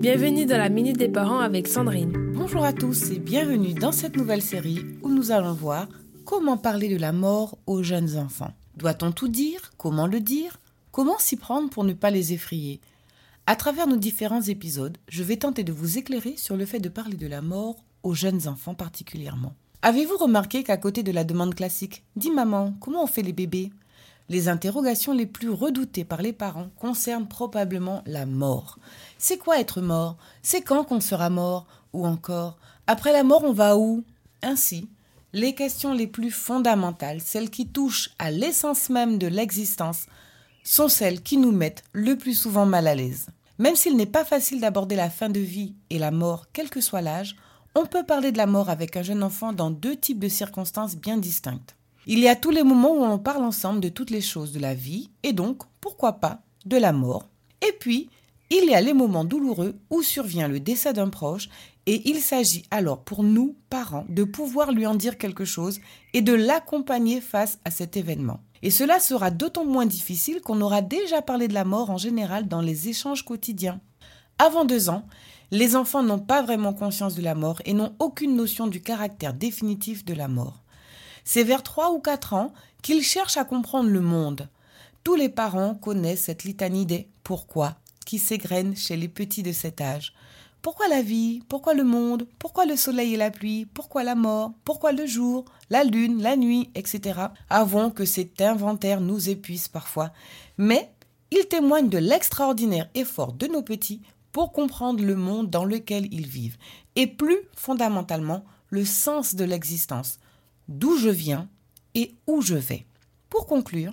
Bienvenue dans la Minute des Parents avec Sandrine. Bonjour à tous et bienvenue dans cette nouvelle série où nous allons voir comment parler de la mort aux jeunes enfants. Doit-on tout dire? Comment le dire? Comment s'y prendre pour ne pas les effrayer? À travers nos différents épisodes, je vais tenter de vous éclairer sur le fait de parler de la mort aux jeunes enfants particulièrement. Avez-vous remarqué qu'à côté de la demande classique Dis maman, comment on fait les bébés? Les interrogations les plus redoutées par les parents concernent probablement la mort. C'est quoi être mort? C'est quand qu'on sera mort? Ou encore, après la mort, on va où? Ainsi, les questions les plus fondamentales, celles qui touchent à l'essence même de l'existence, sont celles qui nous mettent le plus souvent mal à l'aise. Même s'il n'est pas facile d'aborder la fin de vie et la mort, quel que soit l'âge, on peut parler de la mort avec un jeune enfant dans deux types de circonstances bien distinctes. Il y a tous les moments où on parle ensemble de toutes les choses de la vie et donc, pourquoi pas, de la mort. Et puis, il y a les moments douloureux où survient le décès d'un proche et il s'agit alors pour nous, parents, de pouvoir lui en dire quelque chose et de l'accompagner face à cet événement. Et cela sera d'autant moins difficile qu'on aura déjà parlé de la mort en général dans les échanges quotidiens. Avant deux ans, les enfants n'ont pas vraiment conscience de la mort et n'ont aucune notion du caractère définitif de la mort. C'est vers trois ou quatre ans qu'ils cherchent à comprendre le monde. Tous les parents connaissent cette litanie pourquoi qui s'égrènent chez les petits de cet âge. Pourquoi la vie? Pourquoi le monde? Pourquoi le soleil et la pluie? Pourquoi la mort? Pourquoi le jour? La lune? La nuit? Etc. Avant que cet inventaire nous épuise parfois. Mais il témoigne de l'extraordinaire effort de nos petits pour comprendre le monde dans lequel ils vivent. Et plus fondamentalement, le sens de l'existence d'où je viens et où je vais. Pour conclure,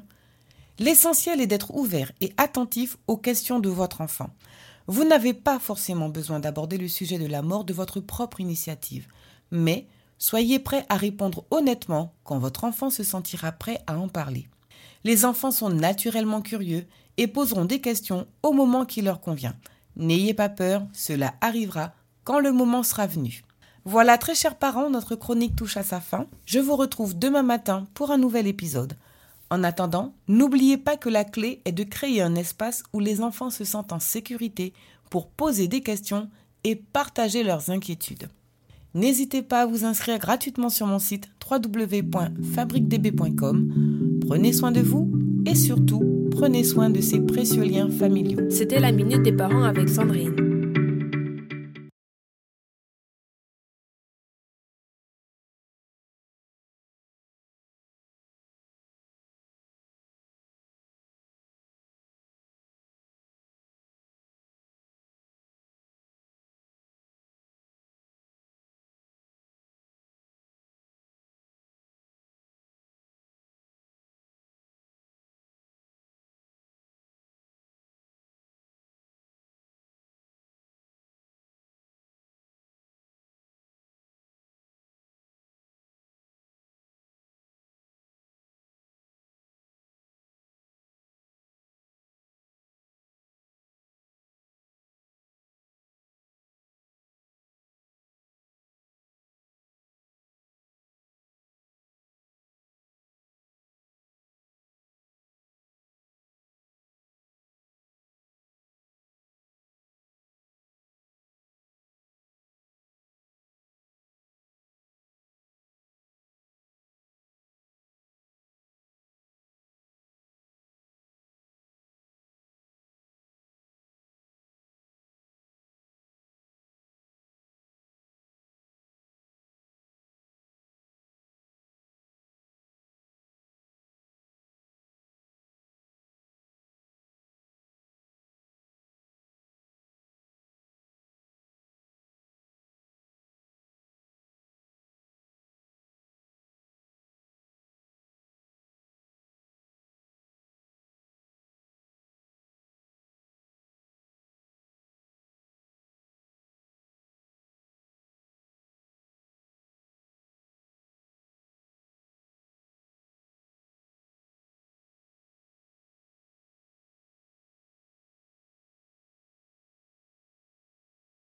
l'essentiel est d'être ouvert et attentif aux questions de votre enfant. Vous n'avez pas forcément besoin d'aborder le sujet de la mort de votre propre initiative, mais soyez prêt à répondre honnêtement quand votre enfant se sentira prêt à en parler. Les enfants sont naturellement curieux et poseront des questions au moment qui leur convient. N'ayez pas peur, cela arrivera quand le moment sera venu. Voilà, très chers parents, notre chronique touche à sa fin. Je vous retrouve demain matin pour un nouvel épisode. En attendant, n'oubliez pas que la clé est de créer un espace où les enfants se sentent en sécurité pour poser des questions et partager leurs inquiétudes. N'hésitez pas à vous inscrire gratuitement sur mon site www.fabriquedb.com. Prenez soin de vous et surtout, prenez soin de ces précieux liens familiaux. C'était la minute des parents avec Sandrine.